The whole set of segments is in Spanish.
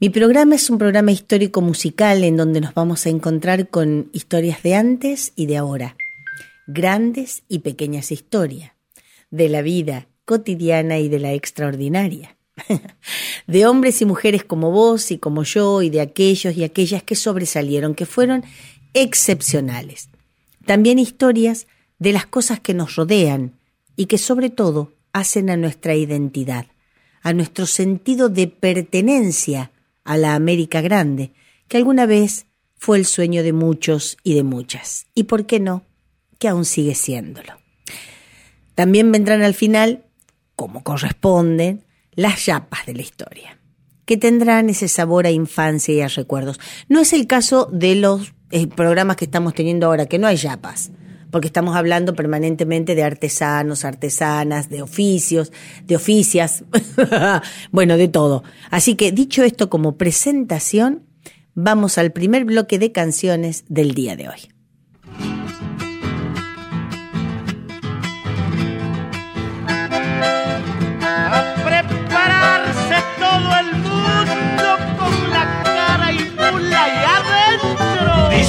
Mi programa es un programa histórico musical en donde nos vamos a encontrar con historias de antes y de ahora, grandes y pequeñas historias, de la vida cotidiana y de la extraordinaria, de hombres y mujeres como vos y como yo y de aquellos y aquellas que sobresalieron, que fueron excepcionales. También historias de las cosas que nos rodean y que sobre todo hacen a nuestra identidad, a nuestro sentido de pertenencia a la América Grande, que alguna vez fue el sueño de muchos y de muchas, y por qué no, que aún sigue siéndolo. También vendrán al final, como corresponden, las yapas de la historia, que tendrán ese sabor a infancia y a recuerdos. No es el caso de los eh, programas que estamos teniendo ahora, que no hay yapas, porque estamos hablando permanentemente de artesanos, artesanas, de oficios, de oficias, bueno, de todo. Así que dicho esto como presentación, vamos al primer bloque de canciones del día de hoy.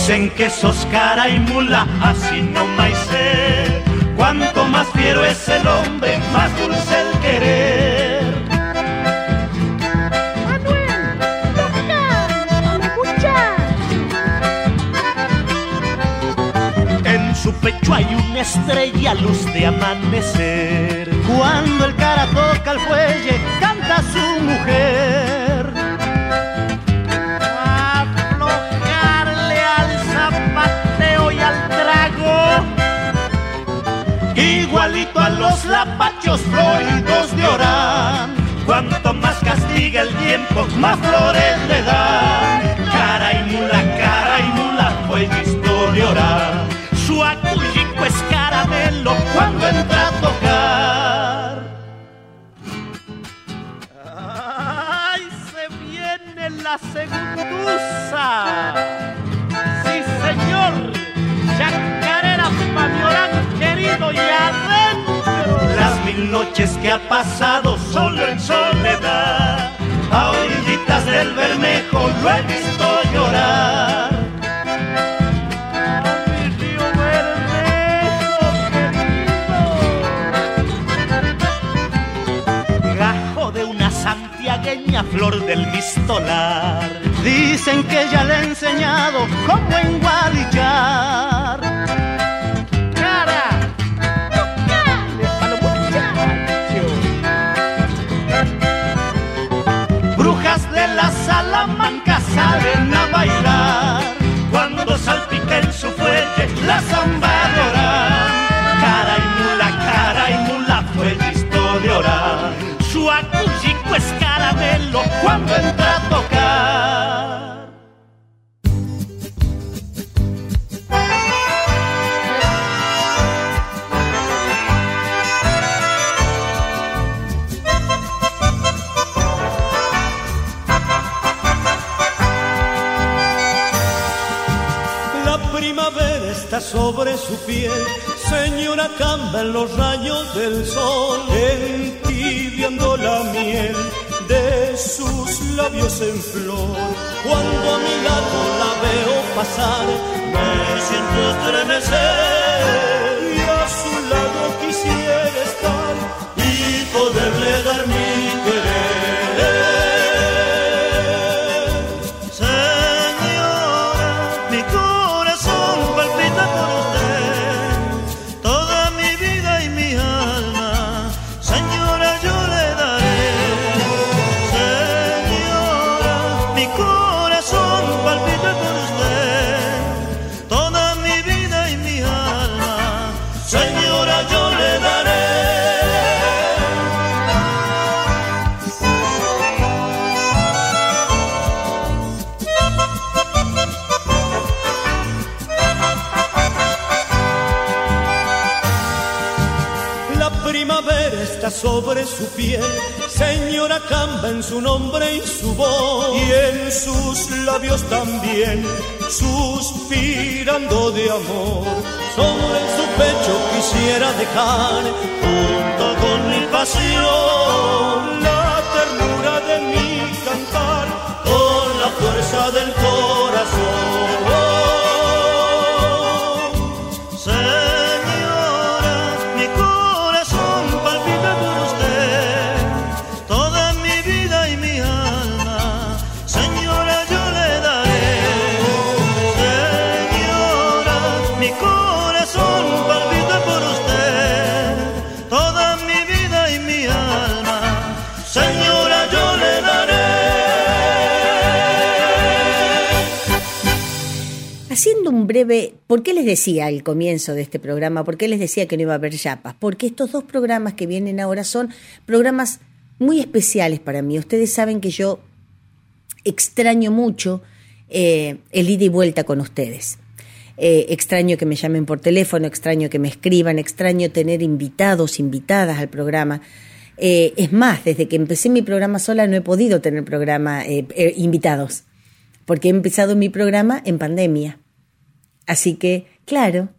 Dicen que sos cara y mula, así no más sé. Cuanto más fiero es el hombre, más dulce el querer. Manuel, toca, escucha. En su pecho hay una estrella, luz de amanecer. Cuando el cara toca el fuelle, canta su mujer. Igualito a los lapachos floridos de Orán. Cuanto más castiga el tiempo, más flores le dan. Cara y mula, cara y mula, fue visto de Orán. Su acullico es caramelo cuando entra a tocar. ¡Ay, se viene la segunduza! Noches que ha pasado solo en soledad. A orillitas del Bermejo lo he visto llorar. ¡Mi río Bermejo, gajo de una santiagueña flor del mistolar. Dicen que ya le he enseñado cómo enguadillar. Salamanca salen a bailar. Cuando salpica en su fuelle la zamba de Orán. Cara y mula, cara y mula fue visto de Orán. Su acullico es caramelo cuando entra a. sobre su piel, señora en los rayos del sol, entibiando la miel de sus labios en flor. Cuando a mi lado la veo pasar, me siento estremecer y a su lado quisiera sobre su piel, señora camba en su nombre y su voz, y en sus labios también, suspirando de amor. Sobre su pecho quisiera dejar, junto con mi pasión, la ternura de mi cantar, con la fuerza del corazón. ¿Por qué les decía al comienzo de este programa? ¿Por qué les decía que no iba a haber yapas? Porque estos dos programas que vienen ahora son programas muy especiales para mí. Ustedes saben que yo extraño mucho eh, el ida y vuelta con ustedes. Eh, extraño que me llamen por teléfono, extraño que me escriban, extraño tener invitados, invitadas al programa. Eh, es más, desde que empecé mi programa sola no he podido tener programa invitados, porque he empezado mi programa en pandemia. Así que, claro,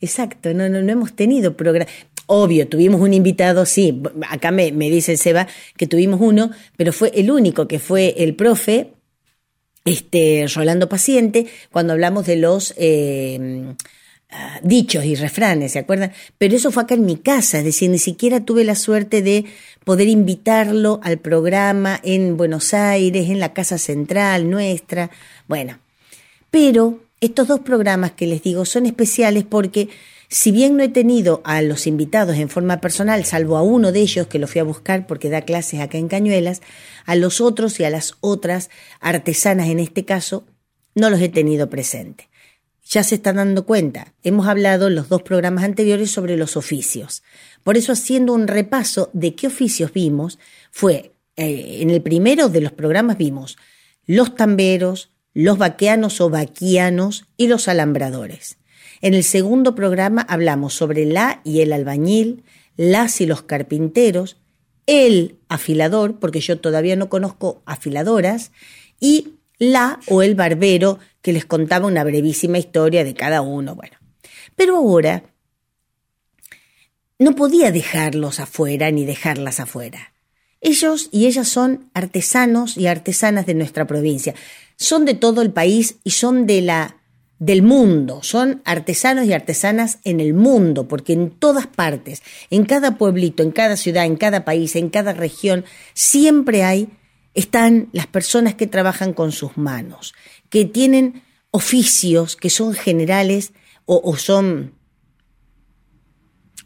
exacto, no, no, no hemos tenido programa. Obvio, tuvimos un invitado, sí, acá me, me dice Seba que tuvimos uno, pero fue el único que fue el profe, este, Rolando Paciente, cuando hablamos de los eh, ah, dichos y refranes, ¿se acuerdan? Pero eso fue acá en mi casa, es decir, ni siquiera tuve la suerte de poder invitarlo al programa en Buenos Aires, en la casa central nuestra, bueno, pero estos dos programas que les digo son especiales porque si bien no he tenido a los invitados en forma personal, salvo a uno de ellos que lo fui a buscar porque da clases acá en Cañuelas, a los otros y a las otras artesanas en este caso, no los he tenido presente. Ya se están dando cuenta, hemos hablado en los dos programas anteriores sobre los oficios. Por eso haciendo un repaso de qué oficios vimos, fue, eh, en el primero de los programas vimos los tamberos, los vaqueanos o vaquianos y los alambradores. En el segundo programa hablamos sobre la y el albañil, las y los carpinteros, el afilador, porque yo todavía no conozco afiladoras, y la o el barbero, que les contaba una brevísima historia de cada uno. Bueno, pero ahora no podía dejarlos afuera ni dejarlas afuera. Ellos y ellas son artesanos y artesanas de nuestra provincia son de todo el país y son de la del mundo, son artesanos y artesanas en el mundo, porque en todas partes, en cada pueblito, en cada ciudad, en cada país, en cada región, siempre hay, están las personas que trabajan con sus manos, que tienen oficios que son generales o, o son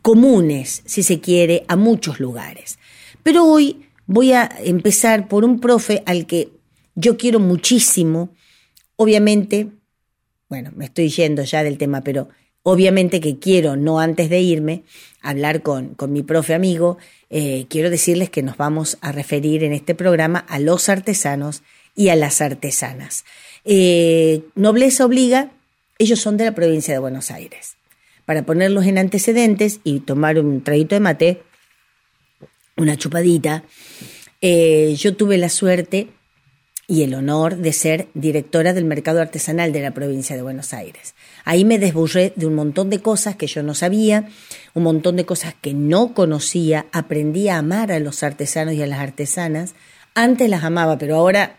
comunes, si se quiere, a muchos lugares. Pero hoy voy a empezar por un profe al que yo quiero muchísimo, obviamente, bueno, me estoy yendo ya del tema, pero obviamente que quiero, no antes de irme, hablar con, con mi profe amigo, eh, quiero decirles que nos vamos a referir en este programa a los artesanos y a las artesanas. Eh, nobleza obliga, ellos son de la provincia de Buenos Aires. Para ponerlos en antecedentes y tomar un traguito de mate, una chupadita, eh, yo tuve la suerte y el honor de ser directora del mercado artesanal de la provincia de Buenos Aires. Ahí me desburré de un montón de cosas que yo no sabía, un montón de cosas que no conocía, aprendí a amar a los artesanos y a las artesanas. Antes las amaba, pero ahora,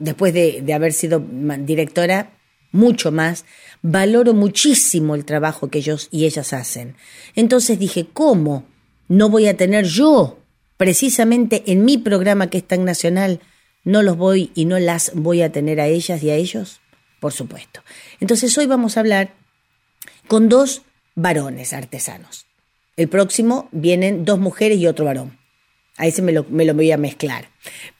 después de, de haber sido directora, mucho más, valoro muchísimo el trabajo que ellos y ellas hacen. Entonces dije, ¿cómo no voy a tener yo, precisamente en mi programa que es tan nacional, no los voy y no las voy a tener a ellas y a ellos? Por supuesto. Entonces hoy vamos a hablar con dos varones artesanos. El próximo vienen dos mujeres y otro varón. Ahí se me lo, me lo voy a mezclar.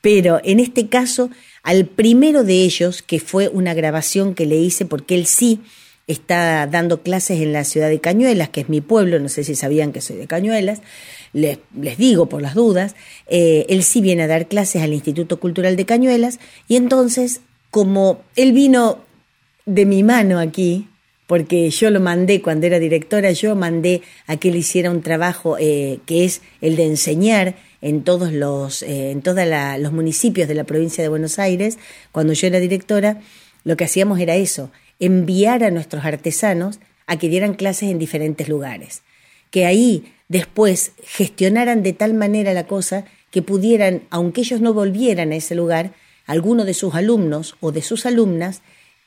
Pero en este caso, al primero de ellos, que fue una grabación que le hice porque él sí está dando clases en la ciudad de Cañuelas, que es mi pueblo, no sé si sabían que soy de Cañuelas, les, digo por las dudas, eh, él sí viene a dar clases al Instituto Cultural de Cañuelas y entonces, como él vino de mi mano aquí, porque yo lo mandé cuando era directora, yo mandé a que él hiciera un trabajo eh, que es el de enseñar en todos los, eh, en todos los municipios de la provincia de Buenos Aires. Cuando yo era directora, lo que hacíamos era eso, enviar a nuestros artesanos a que dieran clases en diferentes lugares, que ahí después gestionaran de tal manera la cosa que pudieran, aunque ellos no volvieran a ese lugar, alguno de sus alumnos o de sus alumnas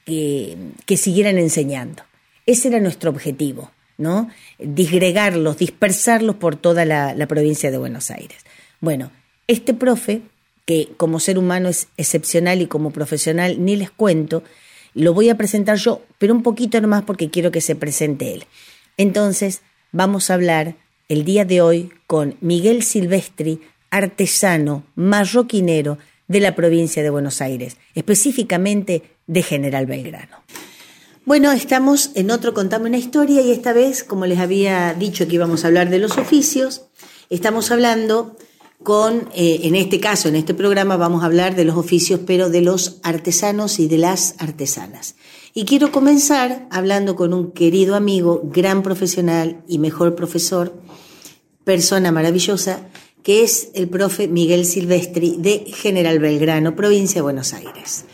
que, que siguieran enseñando. Ese era nuestro objetivo, ¿no? Disgregarlos, dispersarlos por toda la, la provincia de Buenos Aires. Bueno, este profe, que como ser humano es excepcional y como profesional ni les cuento, lo voy a presentar yo, pero un poquito nomás porque quiero que se presente él. Entonces, vamos a hablar el día de hoy con Miguel Silvestri, artesano, marroquinero de la provincia de Buenos Aires, específicamente de General Belgrano. Bueno, estamos en otro Contame una historia y esta vez, como les había dicho que íbamos a hablar de los oficios, estamos hablando con, eh, en este caso, en este programa vamos a hablar de los oficios, pero de los artesanos y de las artesanas. Y quiero comenzar hablando con un querido amigo, gran profesional y mejor profesor, persona maravillosa, que es el profe Miguel Silvestri de General Belgrano, provincia de Buenos Aires.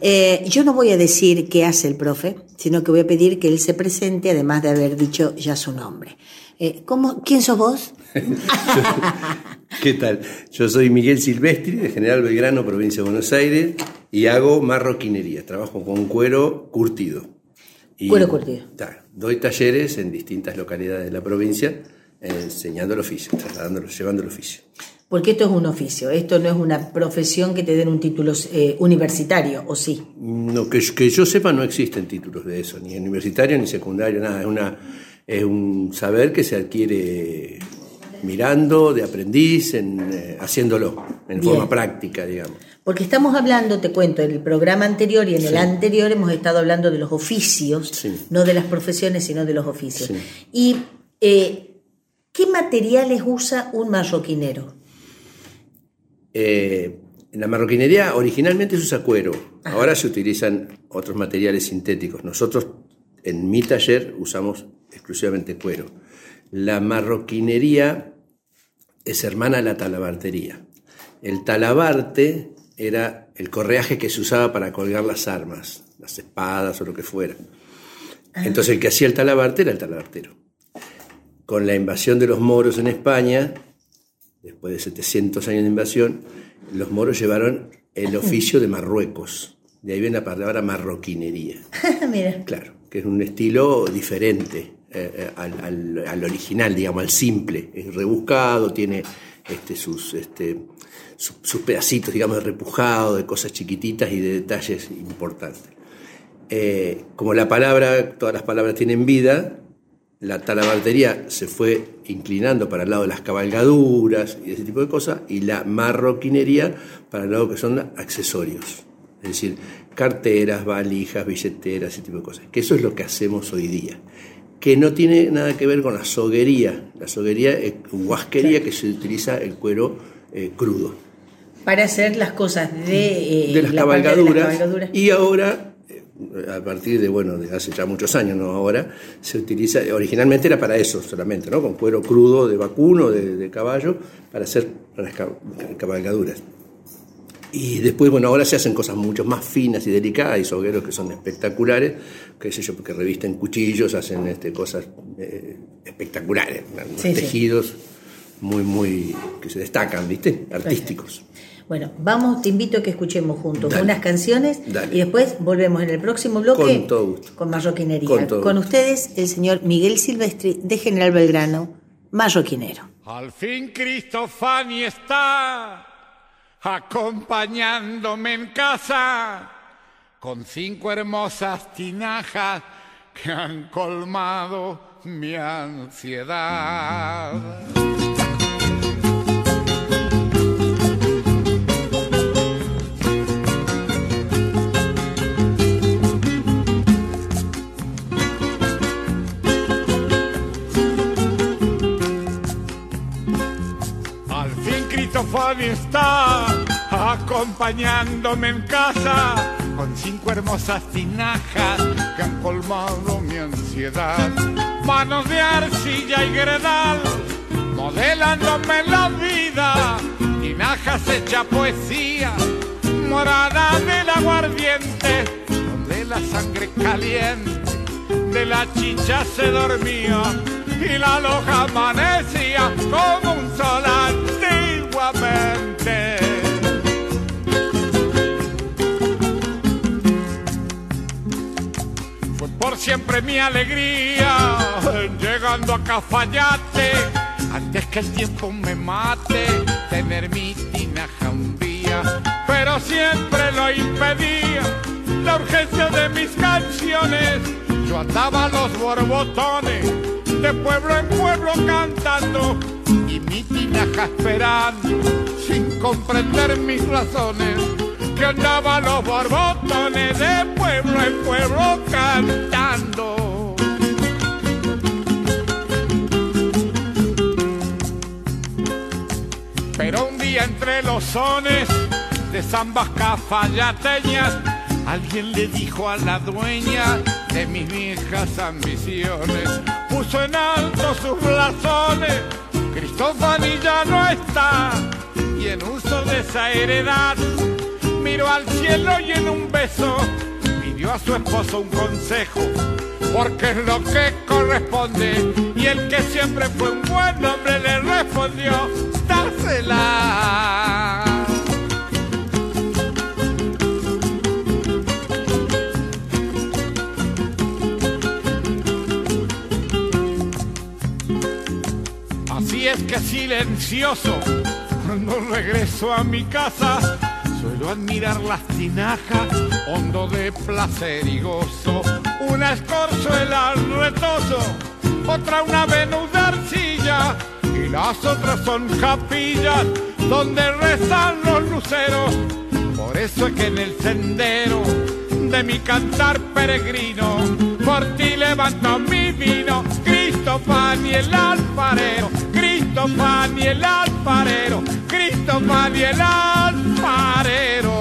Eh, yo no voy a decir qué hace el profe, sino que voy a pedir que él se presente, además de haber dicho ya su nombre. Eh, ¿cómo, ¿Quién sos vos? ¿Qué tal? Yo soy Miguel Silvestri, de General Belgrano, provincia de Buenos Aires, y hago marroquinería. Trabajo con cuero curtido. cuero curtido. doy talleres en distintas localidades de la provincia enseñando el oficio, trasladándolo, llevando el oficio. Porque esto es un oficio, esto no es una profesión que te den un título eh, universitario, ¿o sí? No, que, que, yo sepa no existen títulos de eso, ni universitario ni secundario, nada. Es, una, es un saber que se adquiere mirando, de aprendiz, en, eh, haciéndolo, en forma práctica, digamos. Porque estamos hablando, te cuento, en el programa anterior y en el anterior hemos estado hablando de los oficios, no de las profesiones, sino de los oficios. Y eh, ¿Qué materiales usa un marroquinero? Eh, en la marroquinería originalmente se usa cuero, ahora se utilizan otros materiales sintéticos. Nosotros en mi taller usamos exclusivamente cuero. La marroquinería es hermana de la talabartería. El talabarte era el correaje que se usaba para colgar las armas, las espadas o lo que fuera. Ah. Entonces el que hacía el talabarte era el talabartero con la invasión de los moros en España, después de 700 años de invasión, los moros llevaron el oficio de Marruecos. De ahí viene la palabra marroquinería. Mira. Claro, que es un estilo diferente eh, eh, al, original, digamos, al simple. Es rebuscado, tiene este, sus, este, sus, pedacitos, digamos, de repujado, de cosas chiquititas y de detalles importantes. Eh, como la palabra, todas las palabras tienen vida, la talabartería se fue inclinando para el lado de las cabalgaduras y ese tipo de cosas, y la marroquinería para el lado que son accesorios, es decir, carteras, valijas, billeteras, ese tipo de cosas, que eso es lo que hacemos hoy día, que no tiene nada que ver con la soguería, la soguería es huasquería que se utiliza el cuero eh, crudo. Para hacer las cosas de, eh, de, las, cabalgaduras, y ahora a partir de, bueno, de hace ya muchos años, no ahora, se utiliza, originalmente era para eso solamente, ¿no? Con cuero crudo de vacuno, de, caballo, para hacer las cabalgaduras. Y después, bueno, ahora se hacen cosas mucho más finas y delicadas, hay sogueros que son espectaculares, qué sé yo, porque revisten cuchillos, hacen este, cosas eh, espectaculares, tejidos muy, muy, que se destacan, ¿viste? Artísticos. Bueno, vamos, te invito a que escuchemos juntos unas canciones y después volvemos en el próximo bloque con, marroquinería. Con, ustedes, el señor Miguel Silvestri de General Belgrano, marroquinero. Al fin Cristofani está acompañándome en casa con cinco hermosas tinajas que han colmado mi ansiedad. Fabi está acompañándome en casa con cinco hermosas tinajas que han colmado mi ansiedad. Manos de arcilla y gredal, modelándome la vida, tinajas hecha poesía, morada del aguardiente, donde la sangre caliente de la chicha se dormía y la loja amanecía como un sol Fue por siempre mi alegría llegando a Cafayate antes que el tiempo me mate tener mi tinaja un día pero siempre lo impedía la urgencia de mis canciones. Yo andaba a los borbotones de pueblo en pueblo cantando mi tinaja esperando sin comprender mis razones que andaba los borbotones de pueblo en pueblo cantando. Pero un día entre los sones de zambas cafayateñas, alguien le dijo a la dueña de mis viejas ambiciones, puso en alto sus blasones, Cristofani ya no está, y en uso de esa heredad, miró al cielo y en un beso pidió a su esposo un consejo, porque es lo que corresponde, y el que siempre fue un buen hombre le respondió, dásela. Que silencioso, cuando regreso a mi casa, suelo admirar las tinajas, hondo de placer y gozo. Una escorzuela al retoso, otra una Venus de arcilla, y las otras son capillas donde rezan los luceros. Por eso es que en el sendero de mi cantar peregrino, por ti levanto mi vino, Cristo pan y el alfarero, Cristo pan y el alfarero, Cristo pan y el alfarero.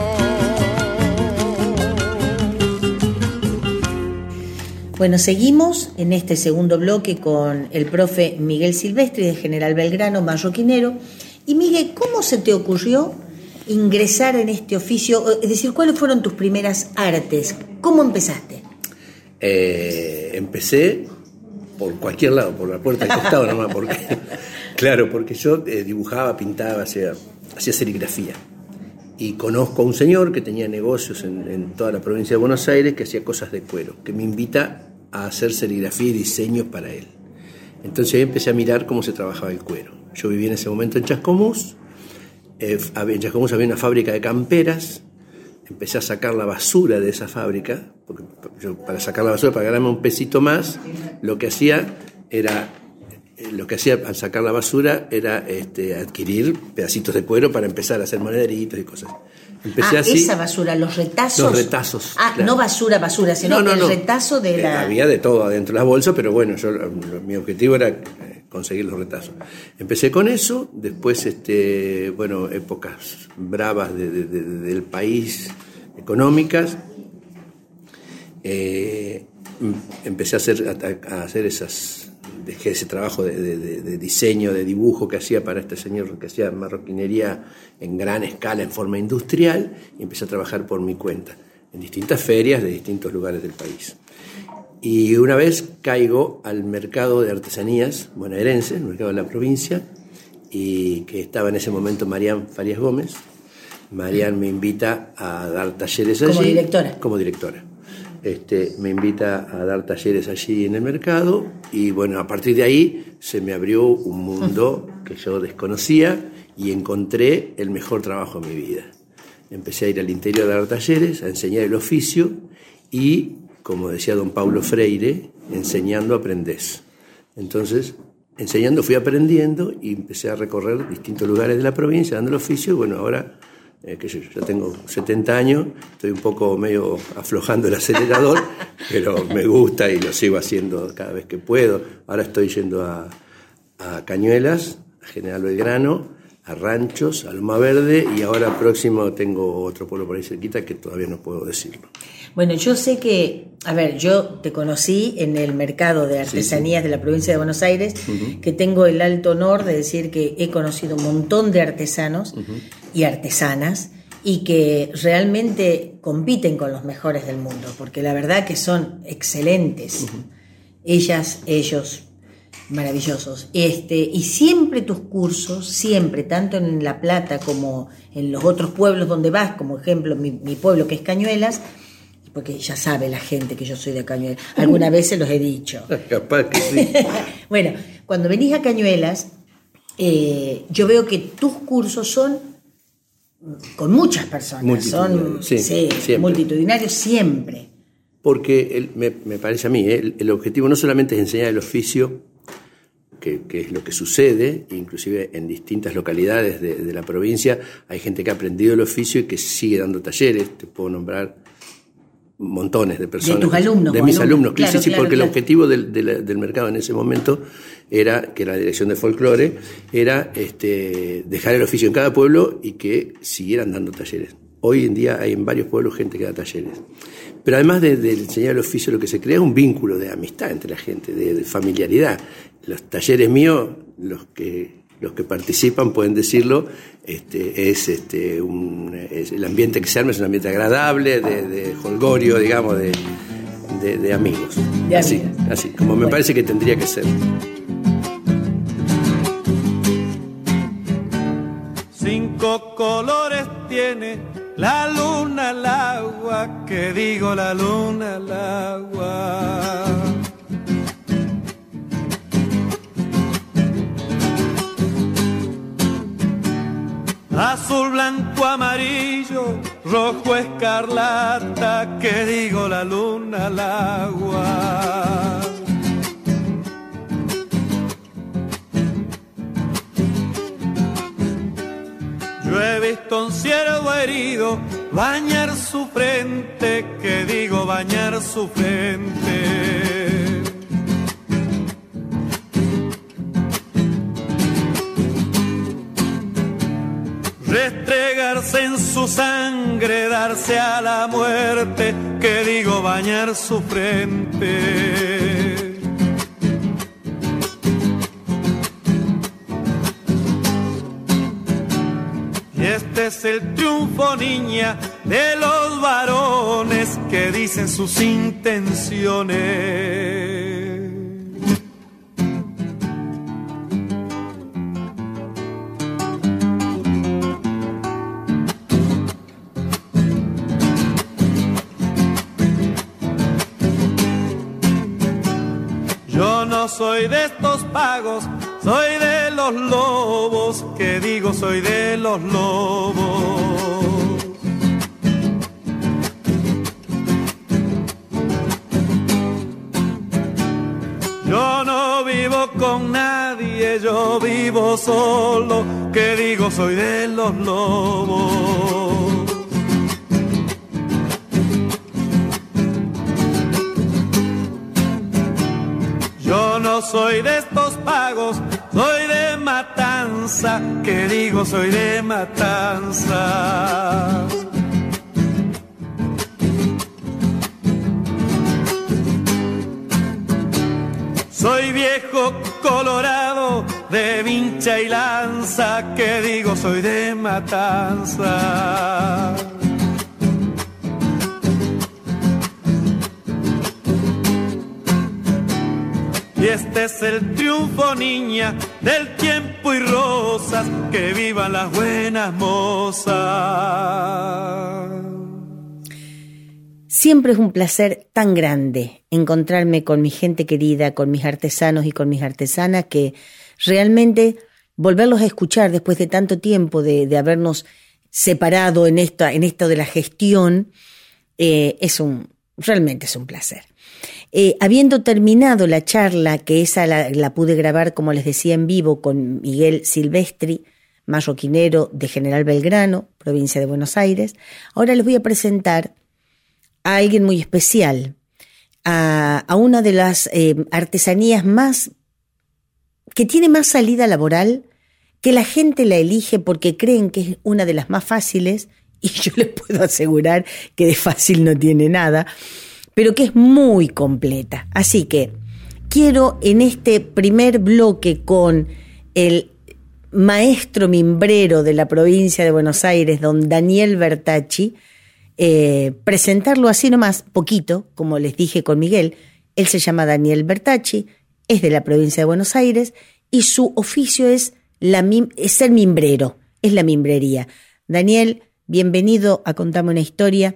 Bueno, seguimos en este segundo bloque con el profe Miguel Silvestri de General Belgrano, marroquinero. Y Miguel, ¿cómo se te ocurrió ingresar en este oficio? Es decir, ¿cuáles fueron tus primeras artes? ¿Cómo empezaste? Eh, empecé por cualquier lado, por la puerta del costado nomás, porque, claro, porque yo eh, dibujaba, pintaba, hacía, hacía serigrafía. Y conozco a un señor que tenía negocios en, en toda la provincia de Buenos Aires que hacía cosas de cuero, que me invita a hacer serigrafía y diseños para él. Entonces ahí empecé a mirar cómo se trabajaba el cuero. Yo vivía en ese momento en Chascomús, eh, en Chascomús había una fábrica de camperas, empecé a sacar la basura de esa fábrica, porque para sacar la basura, para ganarme un pesito más, lo que hacía era, lo que hacía al sacar la basura era este, adquirir pedacitos de cuero para empezar a hacer monederitos y cosas. Empecé ah, así. esa basura, los retazos. Los retazos, Ah, claro. no basura, basura, sino No, no, el no. retazo de Eh, la. Había de todo adentro de las bolsas, pero bueno, yo, mi objetivo era eh, conseguir los retazos. Empecé con eso, después, este, bueno, épocas bravas de- de- de- del país, económicas. Eh, em- empecé a hacer, a, a hacer esas, dejé ese trabajo de, de- de- de diseño, de dibujo que hacía para este señor que hacía marroquinería en gran escala, en forma industrial, y empecé a trabajar por mi cuenta, en distintas ferias de distintos lugares del país. Y una vez caigo al mercado de artesanías bonaerense, el mercado de la provincia, y que estaba en ese momento Marian Farias Gómez. Marian me invita a dar talleres allí. Como directora. Como directora. Este, me invita a dar talleres allí en el mercado y bueno, a partir de ahí se me abrió un mundo que yo desconocía y encontré el mejor trabajo de mi vida. Empecé a ir al interior a dar talleres, a enseñar el oficio y, como decía don Paulo Freire, enseñando aprendés. Entonces, enseñando fui aprendiendo y empecé a recorrer distintos lugares de la provincia dando el oficio y bueno, ahora eh, que yo ya tengo 70 años, estoy un poco medio aflojando el acelerador, pero me gusta y lo sigo haciendo cada vez que puedo. Ahora estoy yendo a, a Cañuelas, a General Belgrano, a Ranchos, a Loma Verde y ahora próximo tengo otro pueblo por ahí cerquita que todavía no puedo decirlo. Bueno, yo sé que, a ver, yo te conocí en el mercado de artesanías de la provincia de Buenos Aires, que tengo el alto honor de decir que he conocido un montón de artesanos y artesanas y que realmente compiten con los mejores del mundo, porque la verdad que son excelentes. Ellas, ellos, maravillosos. Este, y siempre tus cursos, siempre, tanto en La Plata como en los otros pueblos donde vas, como ejemplo mi, mi pueblo que es Cañuelas, porque ya sabe la gente que yo soy de Cañuelas, algunas veces los he dicho. Capaz que sí. bueno, cuando venís a Cañuelas, eh, yo veo que tus cursos son con muchas personas, son Multitudinarios, sí, sí, siempre. multitudinarios siempre. Porque el- me, me parece a mí, ¿eh? el, el objetivo no solamente es enseñar el oficio, que, que es lo que sucede, inclusive en distintas localidades de, de la provincia hay gente que ha aprendido el oficio y que sigue dando talleres, te puedo nombrar montones de personas. tus alumnos De mis alumnos, alumnos, claro, sí, claro, porque claro. el objetivo del, del- del mercado en ese momento era, que la dirección de folclore, era este, dejar el oficio en cada pueblo y que siguieran dando talleres. Hoy en día hay en varios pueblos gente que da talleres. Pero además de, de enseñar el oficio, lo que se crea es un vínculo de amistad entre la gente, de, de familiaridad. Los talleres míos, los que, los que participan pueden decirlo, este, es, este, un, es el ambiente que se arma es un ambiente agradable, de, de holgorio, digamos, de, de, de amigos. Así, así, como me parece que tendría que ser. Colores tiene la luna al agua, que digo la luna al agua. Azul, blanco, amarillo, rojo, escarlata, que digo la luna al agua. Yo he visto un ciervo herido bañar su frente, que digo bañar su frente. Restregarse en su sangre, darse a la muerte, que digo bañar su frente. Este es el triunfo, niña, de los varones que dicen sus intenciones. Yo no soy de estos pagos, soy de los lobos, que digo soy de los lobos. Yo no vivo con nadie, yo vivo solo, que digo soy de los lobos. Yo no soy de estos pagos, que digo soy de matanza. Soy viejo colorado de vincha y lanza, que digo soy de matanza. Y este es el triunfo, niña, del tiempo y rosas, que vivan las buenas mozas. Siempre es un placer tan grande encontrarme con mi gente querida, con mis artesanos y con mis artesanas, que realmente volverlos a escuchar después de tanto tiempo de, habernos separado en, esta, en esto de la gestión, eh, es un, realmente es un placer. Eh, habiendo terminado la charla, que esa la, la, pude grabar, como les decía, en vivo con Miguel Silvestri, marroquinero de General Belgrano, provincia de Buenos Aires, ahora les voy a presentar a alguien muy especial, a, una de las eh, artesanías más que tiene más salida laboral, que la gente la elige porque creen que es una de las más fáciles, y yo les puedo asegurar que de fácil no tiene nada, pero que es muy completa. Así que quiero en este primer bloque con el maestro mimbrero de la provincia de Buenos Aires, don Daniel Bertacci, eh, presentarlo así nomás, poquito, como les dije con Miguel. Él se llama Daniel Bertacci, es de la provincia de Buenos Aires y su oficio es, la es ser mimbrero, es la mimbrería. Daniel, bienvenido a Contame una historia.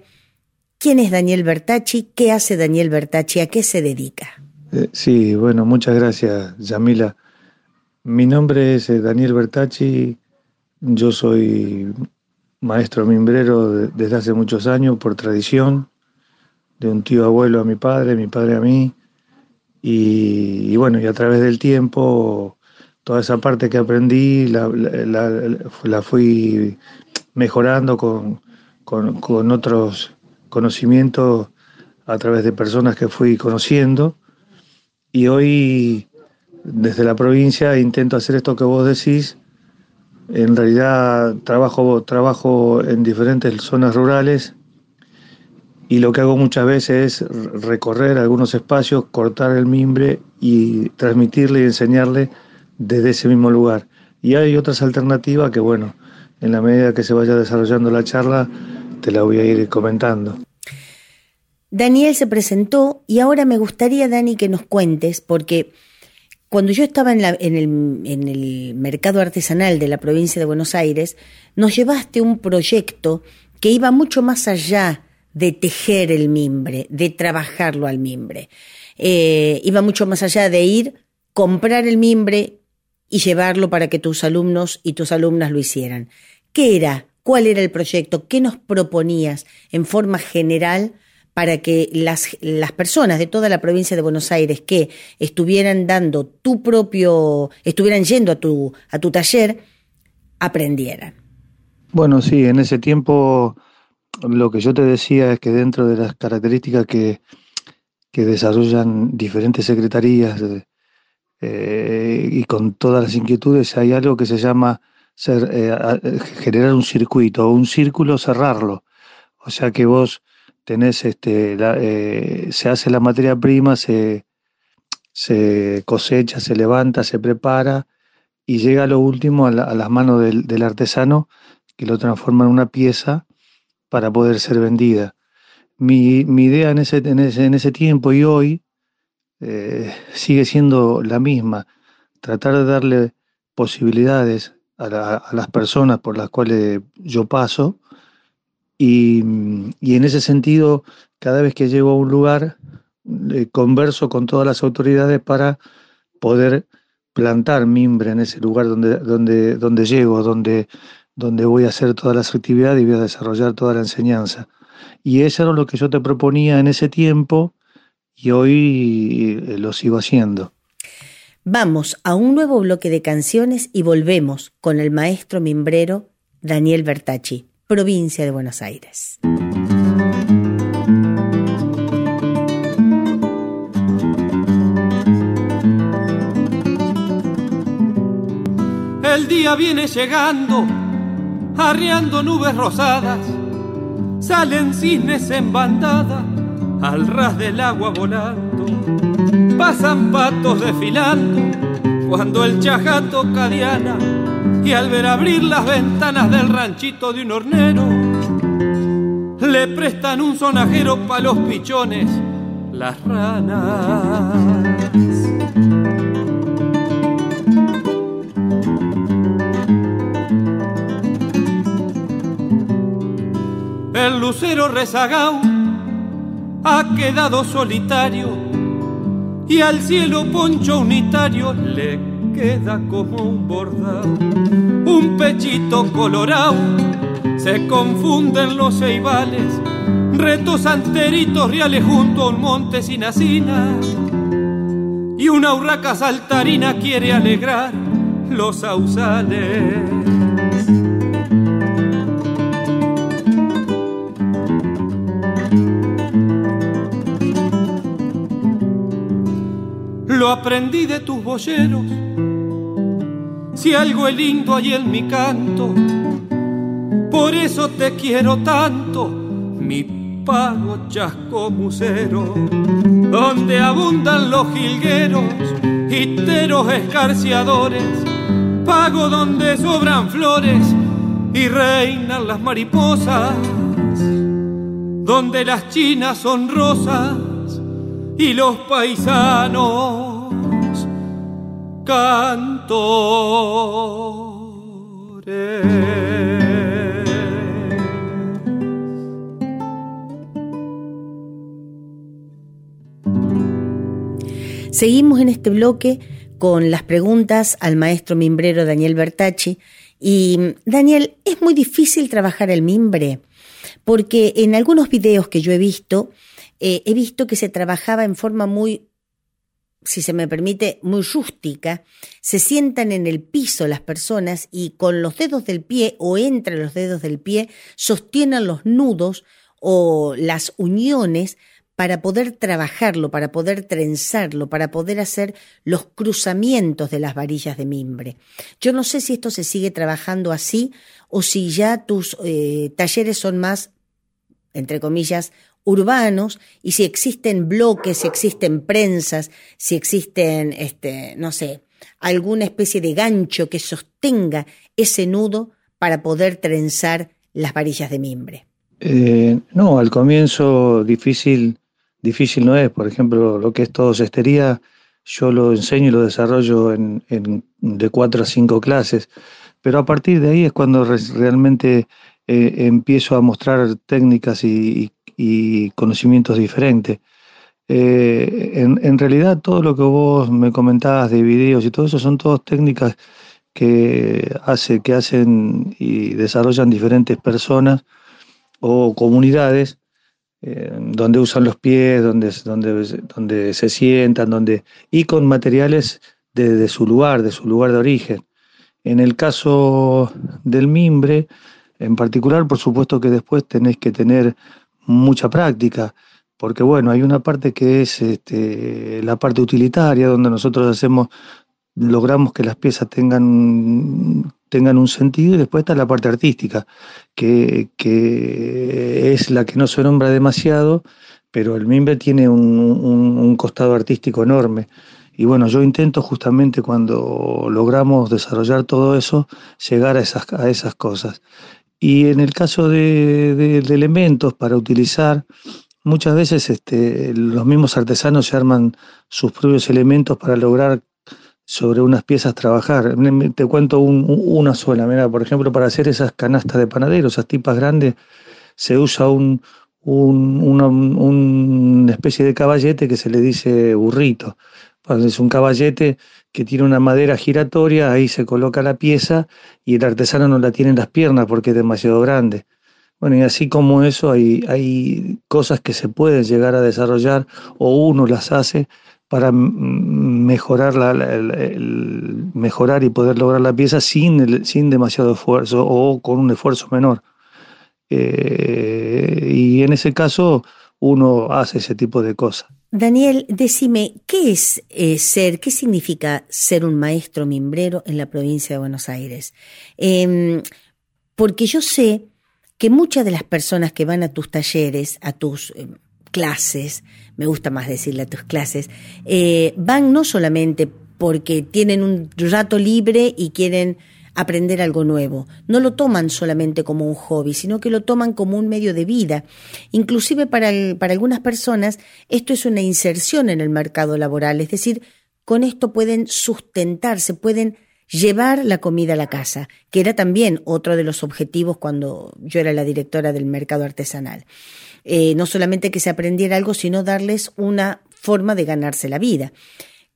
¿Quién es Daniel Bertacci? ¿Qué hace Daniel Bertacci? ¿A qué se dedica? Eh, sí, bueno, muchas gracias, Yamila. Mi nombre es eh, Daniel Bertacci, yo soy maestro mimbrero desde hace muchos años por tradición, de un tío abuelo a mi padre, mi padre a mí, y, bueno, y a través del tiempo toda esa parte que aprendí la, fui mejorando con, con otros conocimientos a través de personas que fui conociendo y hoy desde la provincia intento hacer esto que vos decís. En realidad trabajo, trabajo en diferentes zonas rurales y lo que hago muchas veces es recorrer algunos espacios, cortar el mimbre y transmitirle y enseñarle desde ese mismo lugar. Y hay otras alternativas que, bueno, en la medida que se vaya desarrollando la charla, te la voy a ir comentando. Daniel se presentó y ahora me gustaría, Dani, que nos cuentes, porque cuando yo estaba en, el, mercado artesanal de la provincia de Buenos Aires, nos llevaste un proyecto que iba mucho más allá de tejer el mimbre, de trabajarlo al mimbre. Eh, iba mucho más allá de ir, comprar el mimbre y llevarlo para que tus alumnos y tus alumnas lo hicieran. ¿Qué era? ¿Cuál era el proyecto? ¿Qué nos proponías en forma general para que las, las personas de toda la provincia de Buenos Aires que estuvieran dando tu propio, estuvieran yendo a tu, a tu taller, aprendieran. Bueno, sí, en ese tiempo lo que yo te decía es que dentro de las características que, que desarrollan diferentes secretarías eh, y con todas las inquietudes hay algo que se llama ser, eh, generar un circuito o un círculo, cerrarlo. O sea que vos tenés este, eh, se hace la materia prima, se, se, cosecha, se levanta, se prepara y llega lo último a, las manos del, artesano que lo transforma en una pieza para poder ser vendida. Mi, idea en ese, en ese, tiempo y hoy eh, sigue siendo la misma, tratar de darle posibilidades a las personas por las cuales yo paso, y, en ese sentido, cada vez que llego a un lugar, eh, converso con todas las autoridades para poder plantar mimbre en ese lugar donde, donde, donde llego, donde, donde voy a hacer todas las actividades y voy a desarrollar toda la enseñanza. Y eso era lo que yo te proponía en ese tiempo y hoy eh, lo sigo haciendo. Vamos a un nuevo bloque de canciones y volvemos con el maestro mimbrero Daniel Bertacci provincia de Buenos Aires. El día viene llegando, arriando nubes rosadas, salen cisnes en bandada, al ras del agua volando, pasan patos desfilando, cuando el chajato cadiana y al ver abrir las ventanas del ranchito de un hornero, le prestan un sonajero pa' los pichones, las ranas. El lucero rezagao ha quedado solitario y al cielo poncho unitario le queda como un bordado, un pechito colorado, se confunden los ceibales, retos anteritos reales junto a un monte sin asina, y una urraca saltarina quiere alegrar los sausales. Lo aprendí de tus boyeros si algo es lindo hay en mi canto. Por eso te quiero tanto, mi pago chasco musero, donde abundan los jilgueros, hiteros escarciadores, pago donde sobran flores y reinan las mariposas, donde las chinas son rosas y los paisanos cantores. Seguimos en este bloque con las preguntas al maestro mimbrero Daniel Bertacci. Y Daniel, es muy difícil trabajar el mimbre, porque en algunos videos que yo he visto, eh, he visto que se trabajaba en forma muy, si se me permite, muy rústica. Se sientan en el piso las personas y con los dedos del pie o entre los dedos del pie sostienen los nudos o las uniones para poder trabajarlo, para poder trenzarlo, para poder hacer los cruzamientos de las varillas de mimbre. Yo no sé si esto se sigue trabajando así o si ya tus eh, talleres son más, entre comillas, urbanos y si existen bloques, si existen prensas, si existen, este, no sé, alguna especie de gancho que sostenga ese nudo para poder trenzar las varillas de mimbre. Eh, no, al comienzo difícil difícil no es. Por ejemplo, lo que es todo cestería, yo lo enseño y lo desarrollo en, de cuatro a cinco clases, pero a partir de ahí es cuando realmente eh, empiezo a mostrar técnicas y, conocimientos diferentes. Eh, en, realidad todo lo que vos me comentabas de videos y todo eso son todas técnicas que, hace, que hacen y desarrollan diferentes personas o comunidades eh, donde usan los pies, donde, donde, donde se sientan, donde, y con materiales de, su lugar, de su lugar de origen. En el caso del mimbre, en particular, por supuesto que después tenés que tener mucha práctica, porque bueno, hay una parte que es este, la parte utilitaria, donde nosotros hacemos, logramos que las piezas tengan tengan un sentido y después está la parte artística, que, es la que no se nombra demasiado, pero el mimbre tiene un, costado artístico enorme. Y bueno, yo intento justamente cuando logramos desarrollar todo eso, llegar a esas, a esas cosas. Y en el caso de, elementos para utilizar, muchas veces este, los mismos artesanos se arman sus propios elementos para lograr sobre unas piezas trabajar. Te cuento una sola, mira, por ejemplo, para hacer esas canastas de panadero, esas tipas grandes, se usa un, una, especie de caballete que se le dice burrito. es un caballete que tiene una madera giratoria, ahí se coloca la pieza y el artesano no la tiene en las piernas porque es demasiado grande. Bueno, y así como eso hay, hay cosas que se pueden llegar a desarrollar o uno las hace para mejorar, la, mejorar y poder lograr la pieza sin, sin demasiado esfuerzo o con un esfuerzo menor. Eh, y en ese caso uno hace ese tipo de cosas. Daniel, decime, ¿qué es eh, ser, qué significa ser un maestro mimbrero en la provincia de Buenos Aires? Em, porque yo sé que muchas de las personas que van a tus talleres, a tus em, clases, me gusta más decirle a tus clases, eh, van no solamente porque tienen un rato libre y quieren aprender algo nuevo. No lo toman solamente como un hobby, sino que lo toman como un medio de vida. Inclusive para, para algunas personas esto es una inserción en el mercado laboral, es decir, con esto pueden sustentarse, pueden llevar la comida a la casa, que era también otro de los objetivos cuando yo era la directora del mercado artesanal. Eh, no solamente que se aprendiera algo, sino darles una forma de ganarse la vida.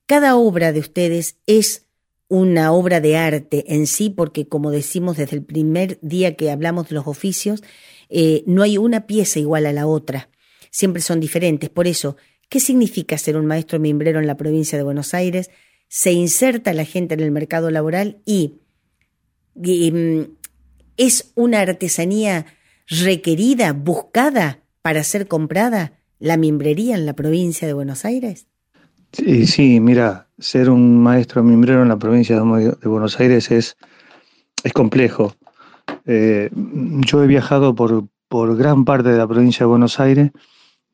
Cada obra de ustedes es una obra de arte en sí, porque como decimos desde el primer día que hablamos de los oficios, eh, no hay una pieza igual a la otra, siempre son diferentes. Por eso, ¿qué significa ser un maestro mimbrero en la provincia de Buenos Aires? Se inserta la gente en el mercado laboral y mm, es una artesanía requerida, buscada para ser comprada la mimbrería en la provincia de Buenos Aires? Sí, sí, mira, ser un maestro mimbrero en la provincia de Buenos Aires es, es complejo. Eh, yo he viajado por, por gran parte de la provincia de Buenos Aires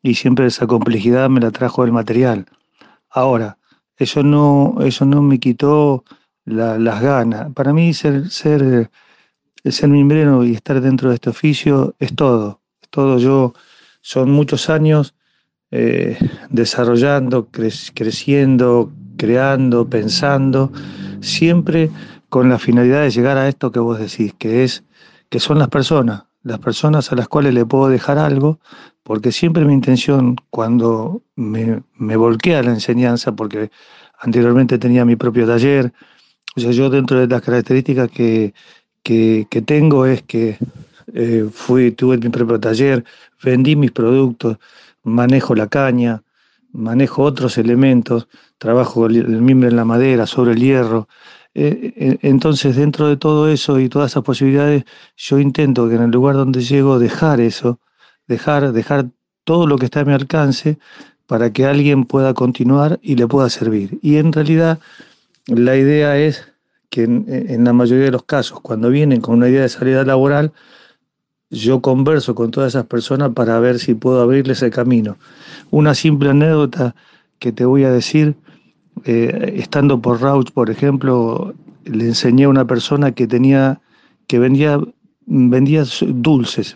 y siempre esa complejidad me la trajo el material. Ahora, eso no, eso no me quitó las ganas. Para mí ser, ser, ser mimbrero y estar dentro de este oficio es todo. Es todo. Yo son muchos años eh, desarrollando, creciendo, creando, pensando, siempre con la finalidad de llegar a esto que vos decís, que es que son las personas, las personas a las cuales le puedo dejar algo, porque siempre mi intención cuando me, me volqué a la enseñanza, porque anteriormente tenía mi propio taller, o sea, yo dentro de las características que, que, tengo es que eh, fui, tuve mi propio taller, vendí mis productos, manejo la caña, manejo otros elementos, trabajo el, mimbre en la madera, sobre el hierro. Eh, eh, entonces, dentro de todo eso y todas esas posibilidades, yo intento que en el lugar donde llego dejar eso, dejar, dejar todo lo que está a mi alcance para que alguien pueda continuar y le pueda servir. Y en realidad la idea es que en, la mayoría de los casos, cuando vienen con una idea de salida laboral, yo converso con todas esas personas para ver si puedo abrirles el camino. Una simple anécdota que te voy a decir, eh, estando por Rauch, por ejemplo, le enseñé a una persona que tenía, que vendía, vendía dulces,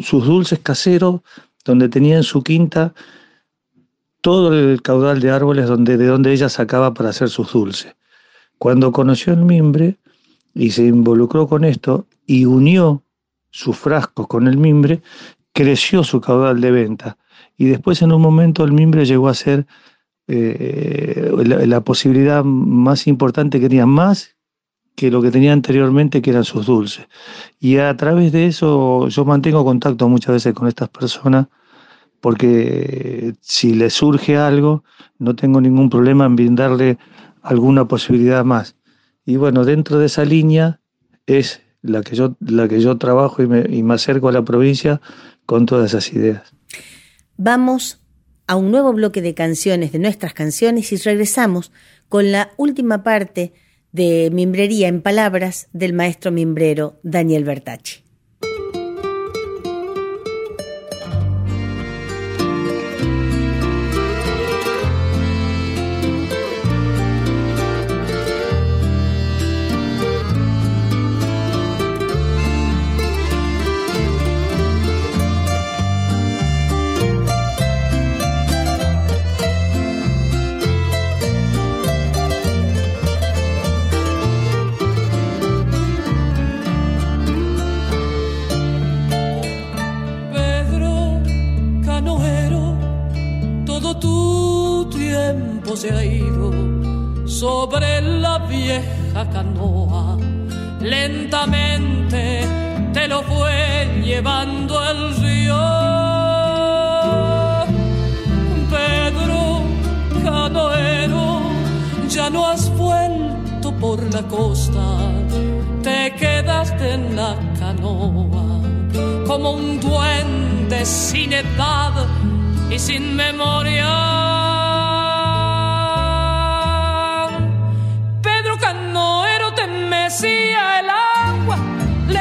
sus dulces caseros, donde tenía en su quinta todo el caudal de árboles donde, de donde ella sacaba para hacer sus dulces. Cuando conoció el mimbre y se involucró con esto y unió sus frascos con el mimbre, creció su caudal de venta. Y después en un momento el mimbre llegó a ser eh, la, posibilidad más importante que tenía, más que lo que tenía anteriormente, que eran sus dulces. Y a través de eso yo mantengo contacto muchas veces con estas personas, porque si les surge algo, no tengo ningún problema en brindarle alguna posibilidad más. Y bueno, dentro de esa línea es la que yo, la que yo trabajo y me, y me acerco a la provincia con todas esas ideas. Vamos a un nuevo bloque de canciones, de nuestras canciones, y regresamos con la última parte de Mimbrería en Palabras del maestro mimbrero Daniel Bertacci. Llevando el río. Pedro, canoero, ya no has vuelto por la costa, te quedaste en la canoa como un duende sin edad y sin memoria. el agua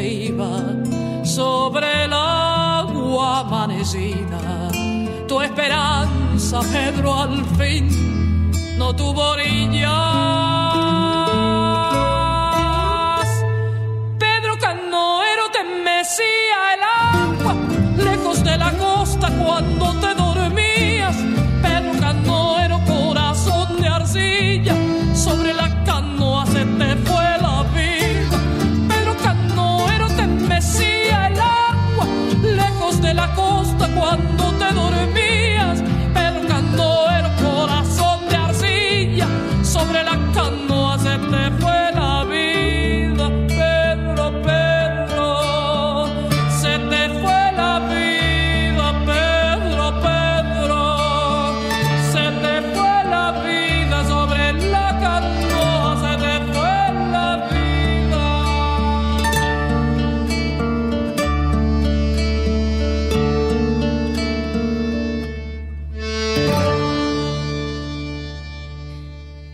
iba sobre el agua amanecida. Tu esperanza, Pedro, al fin no tuvo orillas.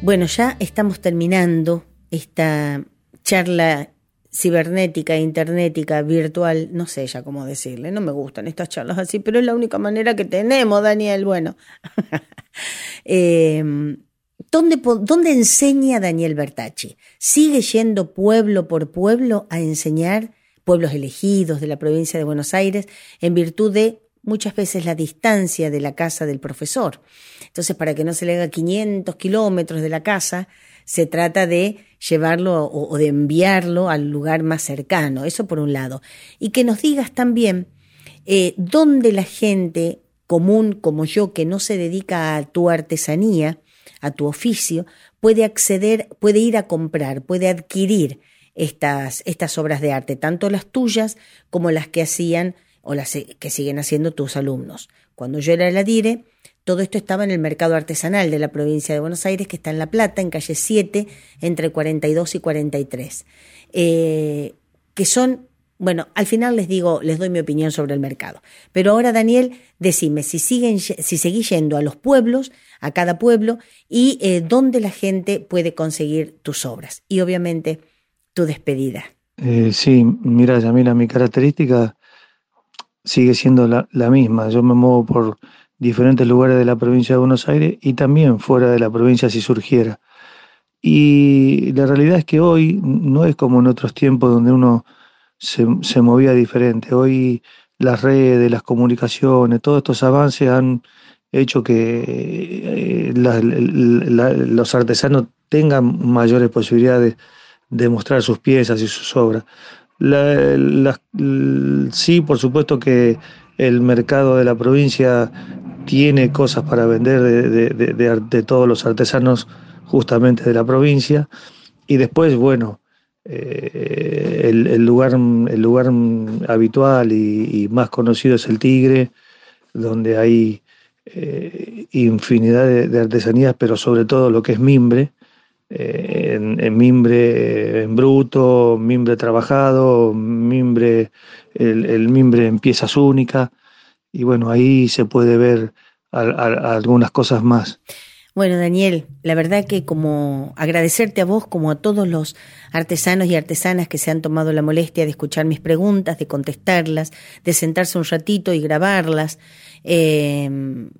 Bueno, ya estamos terminando esta charla cibernética, internética, virtual, no sé ya cómo decirle, no me gustan estas charlas así, pero es la única manera que tenemos, Daniel. Bueno, eh, ¿dónde, ¿dónde enseña Daniel Bertacci? ¿Sigue yendo pueblo por pueblo a enseñar pueblos elegidos de la provincia de Buenos Aires en virtud de muchas veces la distancia de la casa del profesor? Entonces, para que no se le haga 500 kilómetros de la casa, se trata de llevarlo o, de enviarlo al lugar más cercano, eso por un lado. Y que nos digas también eh, dónde la gente común como yo, que no se dedica a tu artesanía, a tu oficio, puede acceder, puede ir a comprar, puede adquirir estas, estas obras de arte, tanto las tuyas como las que hacían o las que siguen haciendo tus alumnos. Cuando yo era la dire, todo esto estaba en el mercado artesanal de la provincia de Buenos Aires, que está en La Plata, en calle 7, entre 42 y 43. Eh, que son, bueno, al final les digo, les doy mi opinión sobre el mercado. Pero ahora, Daniel, decime si, siguen, si seguís yendo a los pueblos, a cada pueblo, y eh, dónde la gente puede conseguir tus obras. Y obviamente, tu despedida. Eh, sí, mira, Yamila, mi característica sigue siendo la, la misma. Yo me muevo por diferentes lugares de la provincia de Buenos Aires y también fuera de la provincia si surgiera. Y la realidad es que hoy no es como en otros tiempos donde uno se, se movía diferente. Hoy las redes, las comunicaciones, todos estos avances han hecho que eh, los artesanos tengan mayores posibilidades de mostrar sus piezas y sus obras. Sí, por supuesto que el mercado de la provincia tiene cosas para vender de, todos los artesanos justamente de la provincia. Y después, bueno, eh, el, lugar, el lugar habitual y, más conocido es el Tigre, donde hay eh, infinidad de, artesanías, pero sobre todo lo que es mimbre, eh, en, mimbre en bruto, mimbre trabajado, mimbre, el, el mimbre en piezas únicas y bueno, ahí se puede ver algunas cosas más. Bueno, Daniel, la verdad que como agradecerte a vos, como a todos los artesanos y artesanas que se han tomado la molestia de escuchar mis preguntas, de contestarlas, de sentarse un ratito y grabarlas. Eh,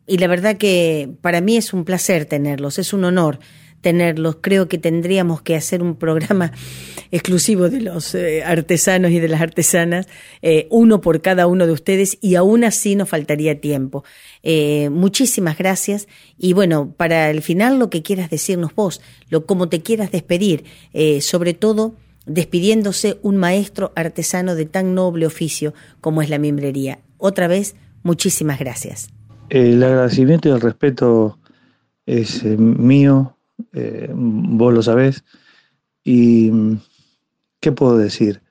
y la verdad que para mí es un placer tenerlos, es un honor tenerlos. Creo que tendríamos que hacer un programa exclusivo de los eh, artesanos y de las artesanas, eh, uno por cada uno de ustedes, y aún así nos faltaría tiempo. Eh, muchísimas gracias. Y bueno, para el final lo que quieras decirnos vos, lo como te quieras despedir, sobre todo despidiéndose un maestro artesano de tan noble oficio como es la mimbrería. Otra vez, muchísimas gracias. El agradecimiento y el respeto es mío, eh, vos lo sabés. Y, ¿qué puedo decir?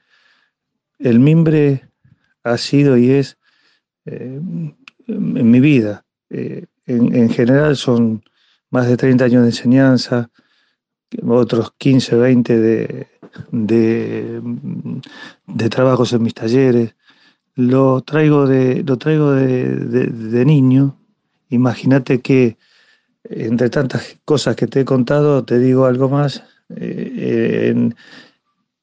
El mimbre ha sido y es eh, en mi vida. Eh, en, general son más de 30 años de enseñanza, otros 15, 20 de, de, trabajos en mis talleres. Lo traigo de, lo traigo de niño. Imagínate que entre tantas cosas que te he contado, te digo algo más. Eh,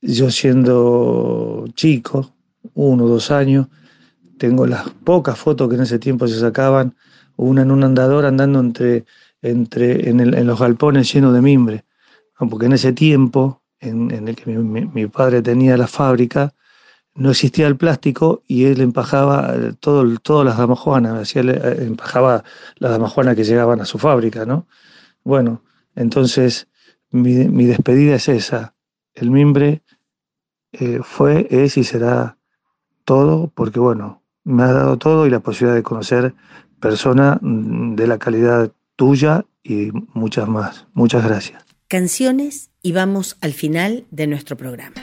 yo siendo chico, uno o dos años, tengo las pocas fotos que en ese tiempo se sacaban, una en un andador andando entre, entre, en, los galpones llenos de mimbre. Porque en ese tiempo, en, el que mi, padre tenía la fábrica, no existía el plástico y él empajaba eh, todo, todas las damajuanas, eh, empajaba las damajuanas que llegaban a su fábrica, ¿no? Bueno, entonces mi, despedida es esa. El mimbre eh, fue, es y será todo, porque bueno, me ha dado todo y la posibilidad de conocer personas mm, de la calidad tuya y muchas más. Muchas gracias. Canciones y vamos al final de nuestro programa.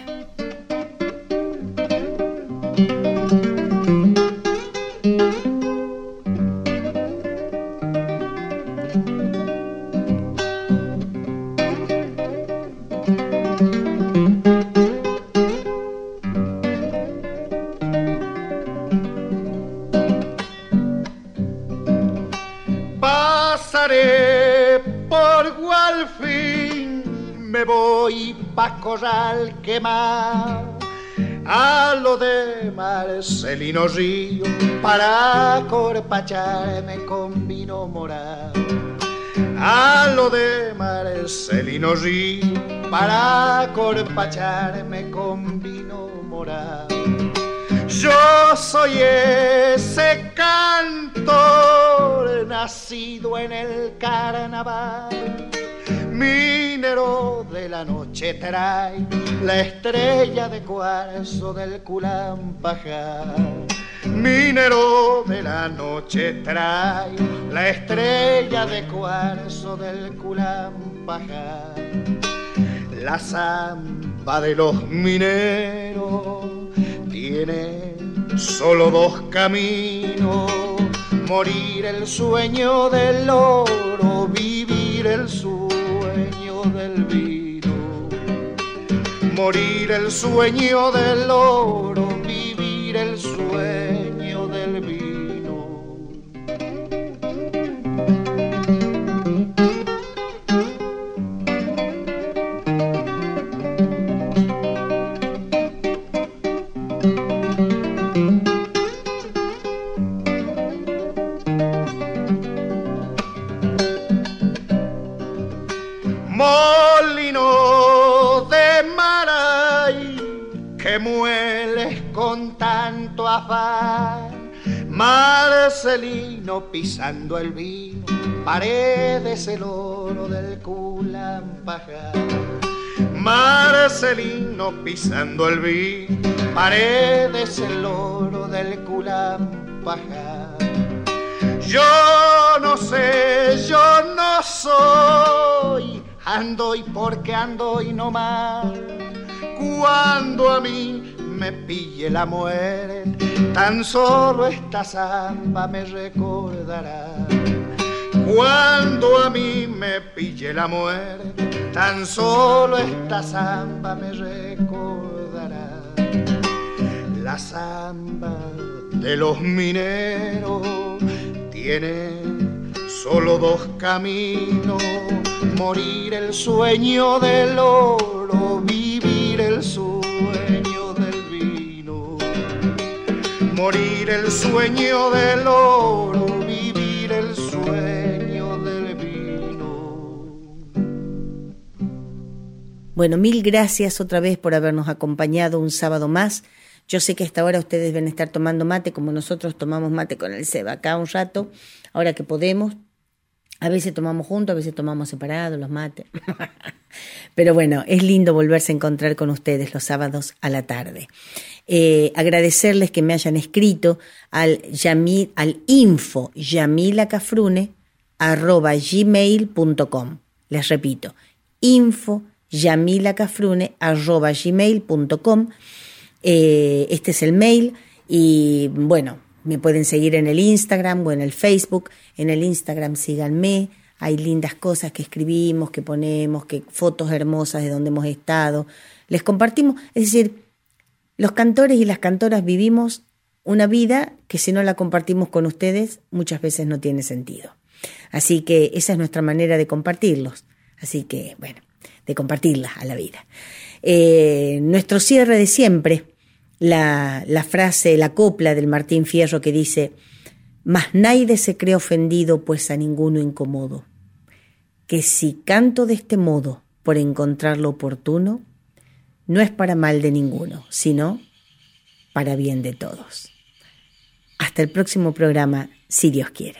Me voy pa' corral quemar a lo de Marcelino Río para corpacharme con vino morado. A lo de Marcelino Río para corpacharme con vino morado. Yo soy ese cantor nacido en el carnaval minero de la noche trae la estrella de cuarzo del Culampajar. Minero de la noche trae la estrella de cuarzo del Culampajar. La zamba de los mineros tiene solo dos caminos. Morir el sueño del oro, vivir el sueño del vino, morir el sueño del oro, vivir el sueño Marcelino pisando el vino, paredes el oro del Culampajar. Marcelino pisando el vino, paredes el oro del Culampajar. Yo no sé, yo no soy, ando y porque ando y no más. Cuando a mí me pille la muerte, tan solo esta samba me recordará. Cuando a mí me pille la muerte, tan solo esta samba me recordará. La samba de los mineros tiene solo dos caminos, morir el sueño del oro, vivir el sueño Morir el sueño del oro, vivir el sueño del vino. Bueno, mil gracias otra vez por habernos acompañado un sábado más. Yo sé que hasta ahora ustedes deben estar tomando mate como nosotros tomamos mate con el Seba un rato, ahora que podemos. A veces tomamos juntos, a veces tomamos separados los mates. Pero bueno, es lindo volverse a encontrar con ustedes los sábados a la tarde. Eh, agradecerles que me hayan escrito al, yami, al info arroba. Les repito, info yamilacafrune arroba gmail.com. Eh, este es el mail y bueno, me pueden seguir en el Instagram o en el Facebook. En el Instagram síganme. Hay lindas cosas que escribimos, que ponemos, que fotos hermosas de donde hemos estado. Les compartimos. Es decir, los cantores y las cantoras vivimos una vida que si no la compartimos con ustedes muchas veces no tiene sentido. Así que esa es nuestra manera de compartirlos. Así que, bueno, de compartirla a la vida. Eh, nuestro cierre de siempre, la, frase, la copla del Martín Fierro que dice, mas nadie se cree ofendido, pues a ninguno incomodo. Que si canto de este modo por encontrar lo oportuno, no es para mal de ninguno, sino para bien de todos. Hasta el próximo programa, si Dios quiere.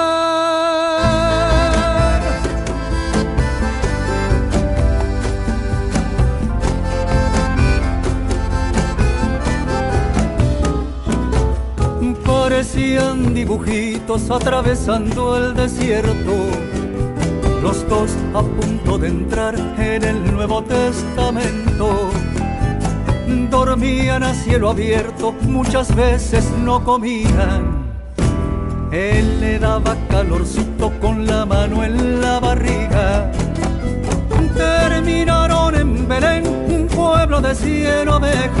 Parecían dibujitos atravesando el desierto, los dos a punto de entrar en el Nuevo Testamento. Dormían a cielo abierto, muchas veces no comían. Él le daba calorcito con la mano en la barriga. Terminaron en Belén, un pueblo de cien ovejas